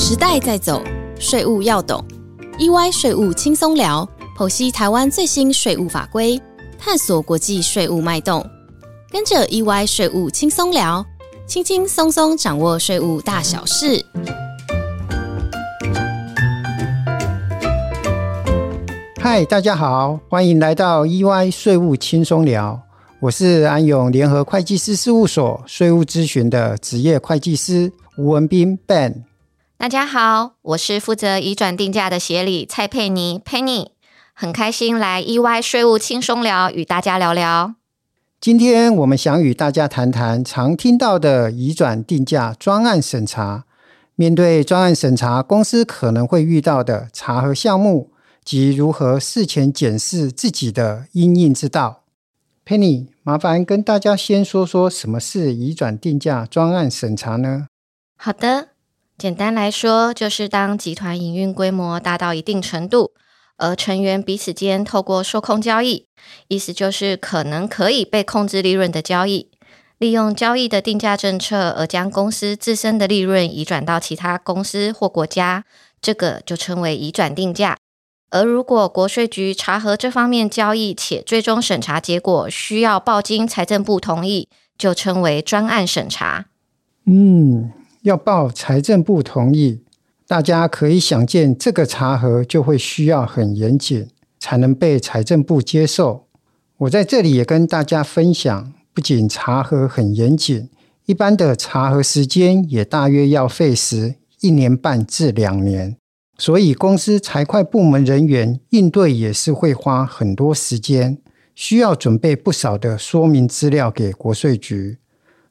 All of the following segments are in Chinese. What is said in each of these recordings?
时代在走，税务要懂。EY 税务轻松聊，剖析台湾最新税务法规，探索国际税务脉动。跟着 EY 税务轻松聊，轻轻松松掌握税务大小事。嗨，大家好，欢迎来到 EY 税务轻松聊。我是安永联合会计师事务所税务咨询的职业会计师吴文斌 Ben。大家好，我是负责移转定价的协理蔡佩妮 Penny，很开心来 EY 税务轻松聊与大家聊聊。今天我们想与大家谈谈常听到的移转定价专案审查。面对专案审查，公司可能会遇到的查核项目及如何事前检视自己的应应之道。Penny，麻烦跟大家先说说什么是移转定价专案审查呢？好的，简单来说，就是当集团营运规模达到一定程度，而成员彼此间透过受控交易，意思就是可能可以被控制利润的交易，利用交易的定价政策而将公司自身的利润移转到其他公司或国家，这个就称为移转定价。而如果国税局查核这方面交易，且最终审查结果需要报经财政部同意，就称为专案审查。嗯，要报财政部同意，大家可以想见，这个查核就会需要很严谨，才能被财政部接受。我在这里也跟大家分享，不仅查核很严谨，一般的查核时间也大约要费时一年半至两年。所以，公司财会部门人员应对也是会花很多时间，需要准备不少的说明资料给国税局。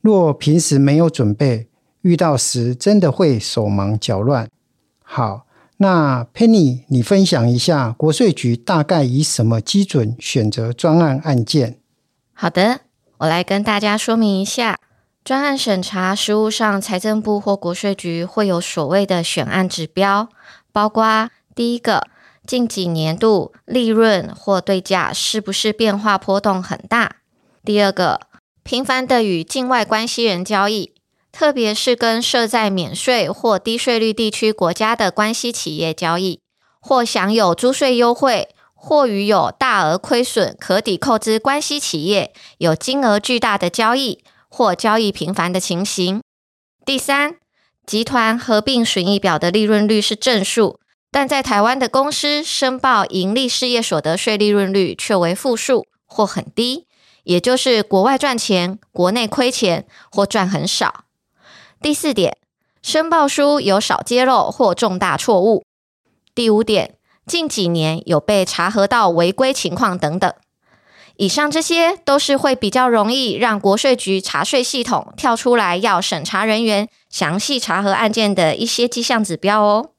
若平时没有准备，遇到时真的会手忙脚乱。好，那 Penny，你分享一下国税局大概以什么基准选择专案案件？好的，我来跟大家说明一下，专案审查实务上，财政部或国税局会有所谓的选案指标。包括第一个，近几年度利润或对价是不是变化波动很大？第二个，频繁的与境外关系人交易，特别是跟设在免税或低税率地区国家的关系企业交易，或享有租税优惠，或与有大额亏损可抵扣之关系企业有金额巨大的交易，或交易频繁的情形。第三。集团合并损益表的利润率是正数，但在台湾的公司申报盈利事业所得税利润率却为负数或很低，也就是国外赚钱，国内亏钱或赚很少。第四点，申报书有少揭露或重大错误。第五点，近几年有被查核到违规情况等等。以上这些都是会比较容易让国税局查税系统跳出来要审查人员详细查核案件的一些迹象指标哦。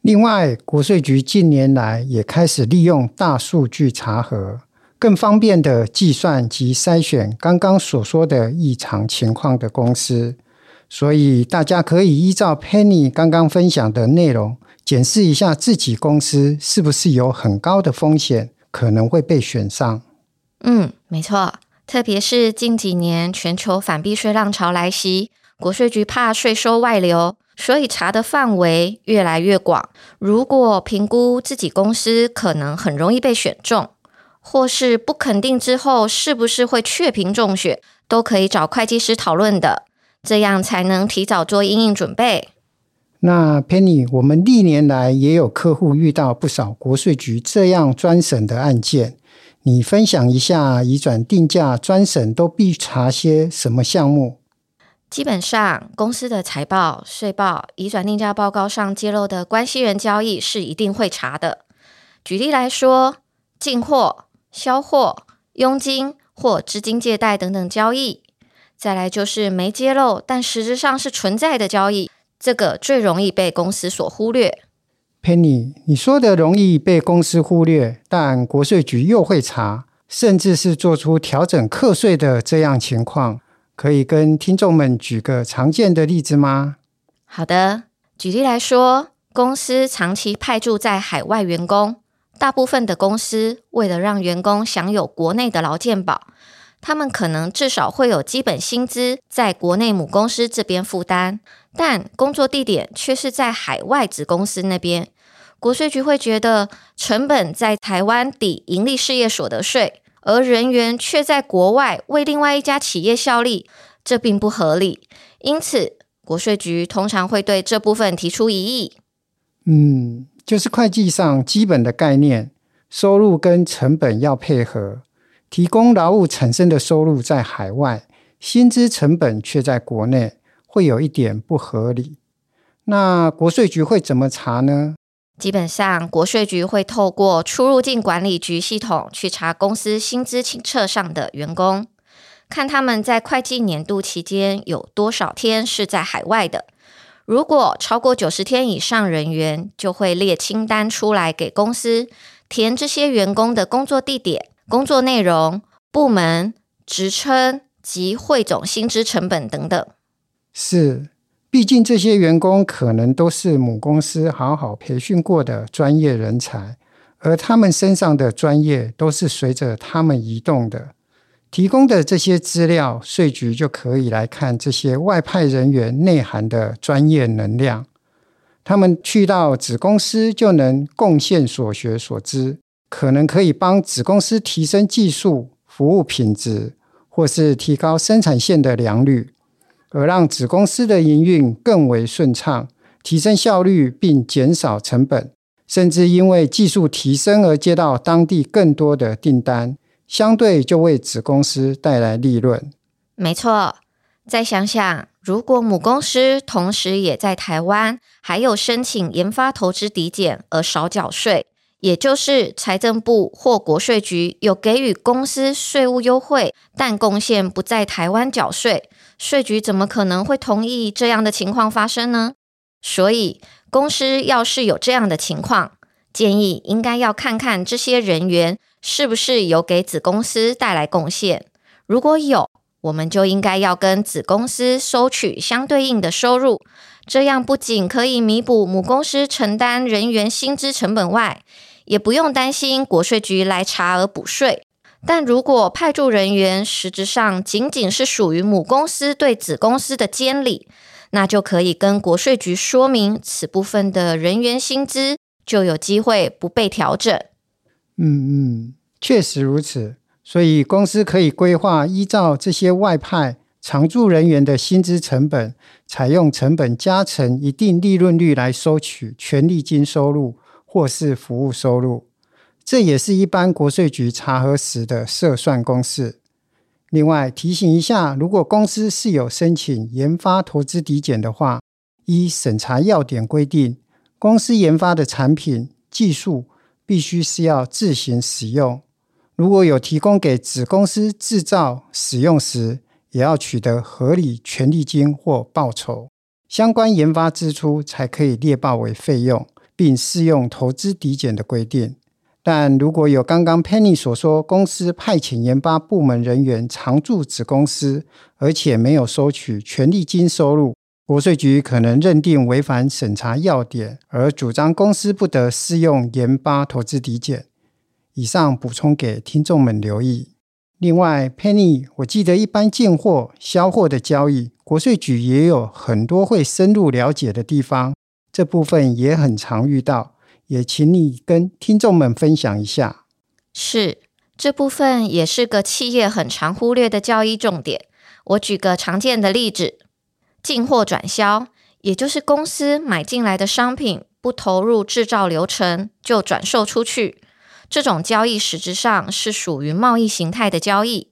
另外，国税局近年来也开始利用大数据查核，更方便的计算及筛选刚刚所说的异常情况的公司。所以大家可以依照 Penny 刚刚分享的内容，检视一下自己公司是不是有很高的风险，可能会被选上。嗯，没错，特别是近几年全球反避税浪潮来袭，国税局怕税收外流，所以查的范围越来越广。如果评估自己公司可能很容易被选中，或是不肯定之后是不是会确评中选，都可以找会计师讨论的，这样才能提早做应应准备。那 Penny，我们历年来也有客户遇到不少国税局这样专审的案件。你分享一下移转定价专审都必查些什么项目？基本上，公司的财报、税报、移转定价报告上揭露的关系人交易是一定会查的。举例来说，进货、销货、佣金或资金借贷等等交易，再来就是没揭露但实质上是存在的交易，这个最容易被公司所忽略。Penny，你说的容易被公司忽略，但国税局又会查，甚至是做出调整课税的这样情况，可以跟听众们举个常见的例子吗？好的，举例来说，公司长期派驻在海外员工，大部分的公司为了让员工享有国内的劳健保，他们可能至少会有基本薪资在国内母公司这边负担，但工作地点却是在海外子公司那边。国税局会觉得成本在台湾抵盈利事业所得税，而人员却在国外为另外一家企业效力，这并不合理。因此，国税局通常会对这部分提出异议。嗯，就是会计上基本的概念，收入跟成本要配合。提供劳务产生的收入在海外，薪资成本却在国内，会有一点不合理。那国税局会怎么查呢？基本上，国税局会透过出入境管理局系统去查公司薪资清册上的员工，看他们在会计年度期间有多少天是在海外的。如果超过九十天以上人员，就会列清单出来给公司填这些员工的工作地点、工作内容、部门、职称及汇总薪资成本等等。是。毕竟这些员工可能都是母公司好好培训过的专业人才，而他们身上的专业都是随着他们移动的。提供的这些资料，税局就可以来看这些外派人员内涵的专业能量。他们去到子公司就能贡献所学所知，可能可以帮子公司提升技术、服务品质，或是提高生产线的良率。而让子公司的营运更为顺畅，提升效率并减少成本，甚至因为技术提升而接到当地更多的订单，相对就为子公司带来利润。没错，再想想，如果母公司同时也在台湾，还有申请研发投资抵减而少缴税，也就是财政部或国税局有给予公司税务优惠，但贡献不在台湾缴税。税局怎么可能会同意这样的情况发生呢？所以，公司要是有这样的情况，建议应该要看看这些人员是不是有给子公司带来贡献。如果有，我们就应该要跟子公司收取相对应的收入。这样不仅可以弥补母公司承担人员薪资成本外，也不用担心国税局来查而补税。但如果派驻人员实质上仅仅是属于母公司对子公司的监理，那就可以跟国税局说明此部分的人员薪资就有机会不被调整。嗯嗯，确实如此。所以公司可以规划依照这些外派常驻人员的薪资成本，采用成本加成一定利润率来收取权利金收入或是服务收入。这也是一般国税局查核时的设算公式。另外提醒一下，如果公司是有申请研发投资抵减的话，依审查要点规定，公司研发的产品技术必须是要自行使用。如果有提供给子公司制造使用时，也要取得合理权利金或报酬，相关研发支出才可以列报为费用，并适用投资抵减的规定。但如果有刚刚 Penny 所说，公司派遣研发部门人员常驻子公司，而且没有收取权利金收入，国税局可能认定违反审查要点，而主张公司不得适用研发投资抵减。以上补充给听众们留意。另外，Penny，我记得一般进货、销货的交易，国税局也有很多会深入了解的地方，这部分也很常遇到。也请你跟听众们分享一下。是，这部分也是个企业很常忽略的交易重点。我举个常见的例子：进货转销，也就是公司买进来的商品不投入制造流程就转售出去，这种交易实质上是属于贸易形态的交易；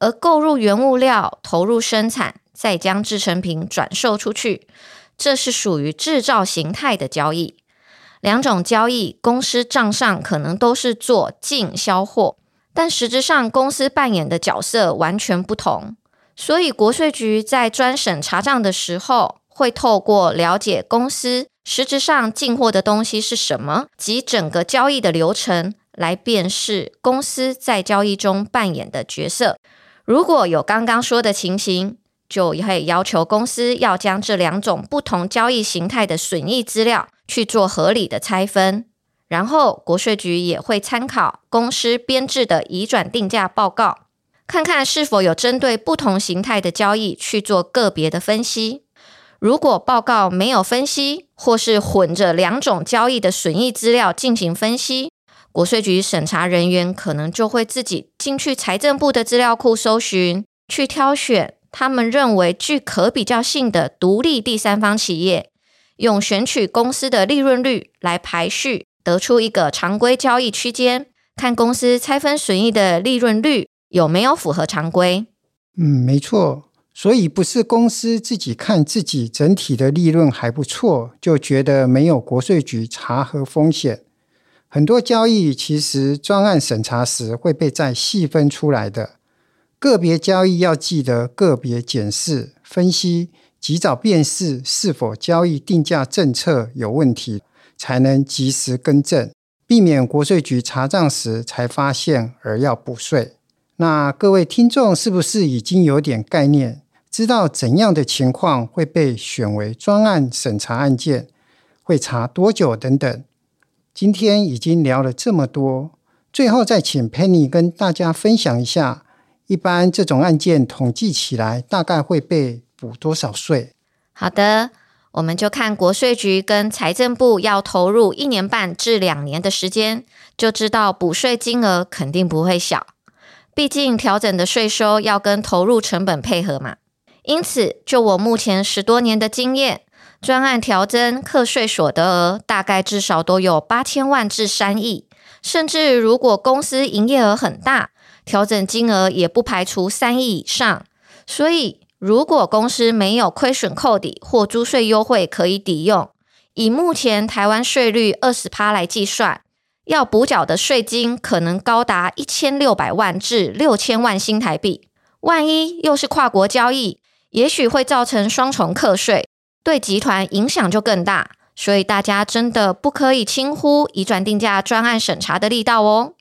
而购入原物料投入生产，再将制成品转售出去，这是属于制造形态的交易。两种交易，公司账上可能都是做进销货，但实质上公司扮演的角色完全不同。所以国税局在专审查账的时候，会透过了解公司实质上进货的东西是什么及整个交易的流程，来辨识公司在交易中扮演的角色。如果有刚刚说的情形，就会要求公司要将这两种不同交易形态的损益资料。去做合理的拆分，然后国税局也会参考公司编制的移转定价报告，看看是否有针对不同形态的交易去做个别的分析。如果报告没有分析，或是混着两种交易的损益资料进行分析，国税局审查人员可能就会自己进去财政部的资料库搜寻，去挑选他们认为具可比较性的独立第三方企业，用选取公司的利润率来排序，得出一个常规交易区间，看公司拆分损益的利润率。有没有符合常规？嗯，没错。所以不是公司自己看自己整体的利润还不错，就觉得没有国税局查核风险。很多交易其实专案审查时会被再细分出来的。个别交易要记得个别检视、分析，及早辨识是否交易定价政策有问题，才能及时更正，避免国税局查账时才发现而要补税。那各位听众是不是已经有点概念，知道怎样的情况会被选为专案审查案件，会查多久等等？今天已经聊了这么多，最后再请 Penny 跟大家分享一下，一般这种案件统计起来大概会被补多少税？好的，我们就看国税局跟财政部要投入一年半至两年的时间，就知道补税金额肯定不会小。毕竟调整的税收要跟投入成本配合嘛，因此就我目前十多年的经验，专案调增课税所得额大概至少都有八千万至三亿，甚至如果公司营业额很大，调整金额也不排除三亿以上。所以如果公司没有亏损扣抵或租税优惠可以抵用，以目前台湾税率二十趴来计算。要补缴的税金可能高达一千六百万至六千万新台币，万一又是跨国交易，也许会造成双重课税，对集团影响就更大。所以大家真的不可以轻忽移转定价专案审查的力道哦。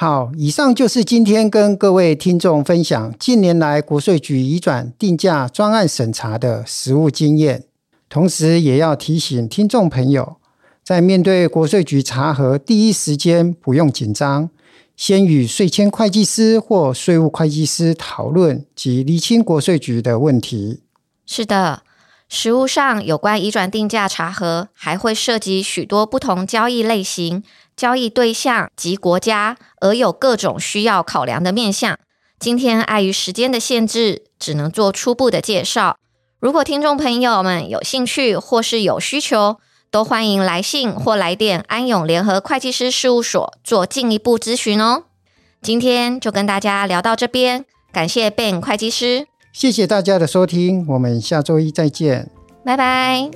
好，以上就是今天跟各位听众分享近年来国税局移转定价专案审查的实务经验，同时也要提醒听众朋友。在面对国税局查核，第一时间不用紧张，先与税签会计师或税务会计师讨论及厘清国税局的问题。是的，实务上有关移转定价查核，还会涉及许多不同交易类型、交易对象及国家，而有各种需要考量的面向。今天碍于时间的限制，只能做初步的介绍。如果听众朋友们有兴趣或是有需求，都欢迎来信或来电安永联合会计师事务所做进一步咨询哦。今天就跟大家聊到这边，感谢 Ben 会计师，谢谢大家的收听，我们下周一再见，拜拜。